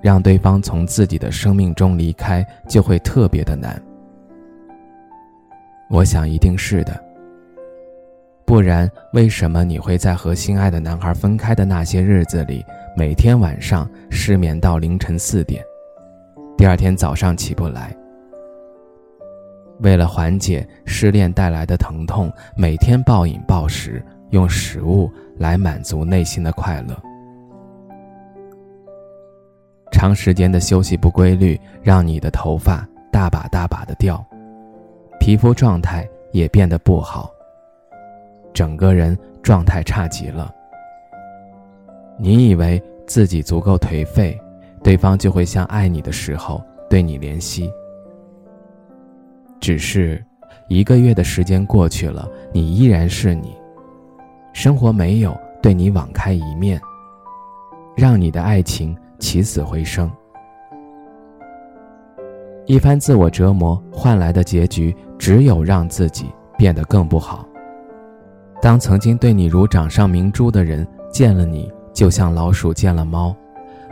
让对方从自己的生命中离开，就会特别的难。我想一定是的，不然为什么你会在和心爱的男孩分开的那些日子里，每天晚上失眠到凌晨四点，第二天早上起不来？为了缓解失恋带来的疼痛，每天暴饮暴食，用食物来满足内心的快乐。长时间的休息不规律，让你的头发大把大把的掉，皮肤状态也变得不好，整个人状态差极了。你以为自己足够颓废，对方就会像爱你的时候对你怜惜。只是，一个月的时间过去了，你依然是你，生活没有对你网开一面，让你的爱情。起死回生，一番自我折磨换来的结局，只有让自己变得更不好。当曾经对你如掌上明珠的人见了你，就像老鼠见了猫，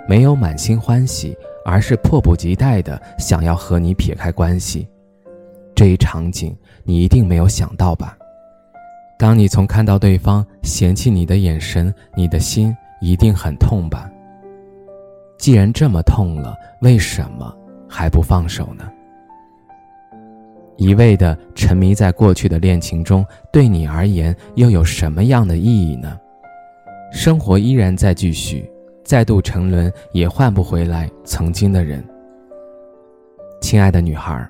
没有满心欢喜，而是迫不及待的想要和你撇开关系，这一场景你一定没有想到吧？当你从看到对方嫌弃你的眼神，你的心一定很痛吧？既然这么痛了，为什么还不放手呢？一味的沉迷在过去的恋情中，对你而言又有什么样的意义呢？生活依然在继续，再度沉沦也换不回来曾经的人。亲爱的女孩，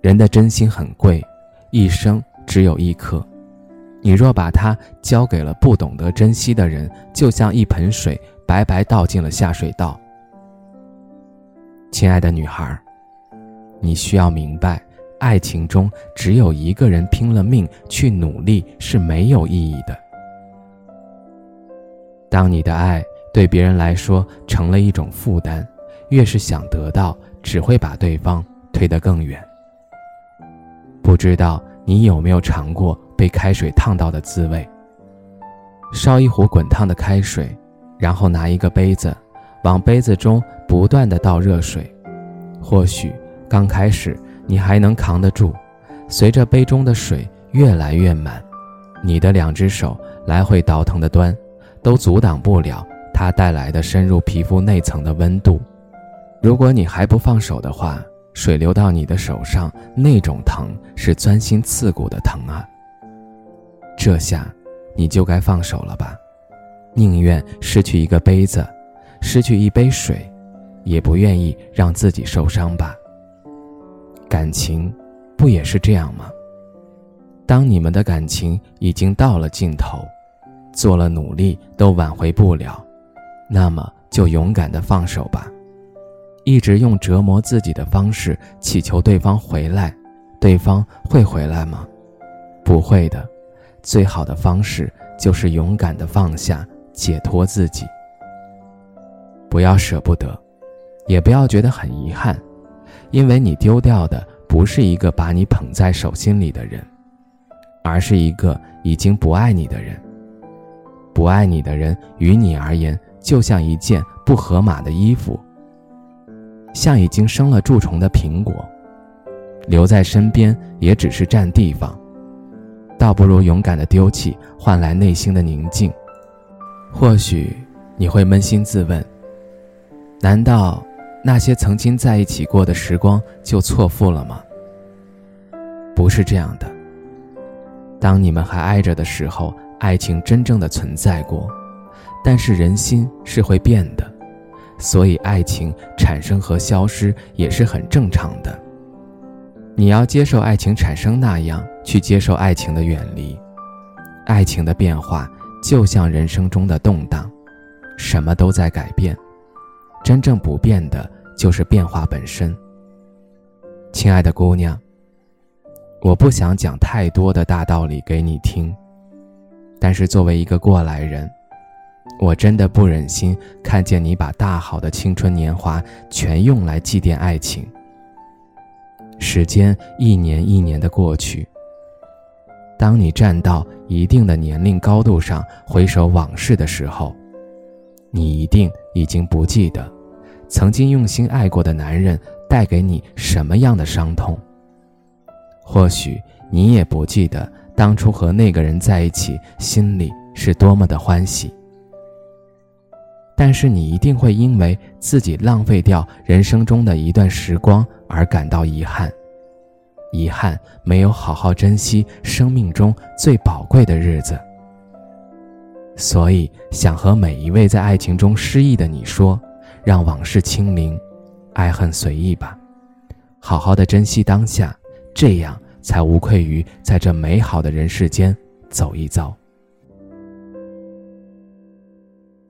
人的真心很贵，一生只有一颗。你若把它交给了不懂得珍惜的人，就像一盆水白白倒进了下水道。亲爱的女孩，你需要明白，爱情中只有一个人拼了命去努力是没有意义的。当你的爱对别人来说成了一种负担，越是想得到，只会把对方推得更远。不知道你有没有尝过被开水烫到的滋味？烧一壶滚烫的开水，然后拿一个杯子。往杯子中不断的倒热水，或许刚开始你还能扛得住，随着杯中的水越来越满，你的两只手来回倒腾的端，都阻挡不了它带来的深入皮肤内层的温度。如果你还不放手的话，水流到你的手上，那种疼是钻心刺骨的疼啊！这下，你就该放手了吧？宁愿失去一个杯子。失去一杯水，也不愿意让自己受伤吧。感情，不也是这样吗？当你们的感情已经到了尽头，做了努力都挽回不了，那么就勇敢的放手吧。一直用折磨自己的方式祈求对方回来，对方会回来吗？不会的。最好的方式就是勇敢的放下，解脱自己。不要舍不得，也不要觉得很遗憾，因为你丢掉的不是一个把你捧在手心里的人，而是一个已经不爱你的人。不爱你的人，于你而言就像一件不合码的衣服，像已经生了蛀虫的苹果，留在身边也只是占地方，倒不如勇敢的丢弃，换来内心的宁静。或许你会扪心自问。难道那些曾经在一起过的时光就错付了吗？不是这样的。当你们还爱着的时候，爱情真正的存在过。但是人心是会变的，所以爱情产生和消失也是很正常的。你要接受爱情产生那样，去接受爱情的远离。爱情的变化就像人生中的动荡，什么都在改变。真正不变的，就是变化本身。亲爱的姑娘，我不想讲太多的大道理给你听，但是作为一个过来人，我真的不忍心看见你把大好的青春年华全用来祭奠爱情。时间一年一年的过去，当你站到一定的年龄高度上回首往事的时候，你一定已经不记得，曾经用心爱过的男人带给你什么样的伤痛。或许你也不记得当初和那个人在一起心里是多么的欢喜。但是你一定会因为自己浪费掉人生中的一段时光而感到遗憾，遗憾没有好好珍惜生命中最宝贵的日子。所以，想和每一位在爱情中失意的你说：让往事清零，爱恨随意吧，好好的珍惜当下，这样才无愧于在这美好的人世间走一遭。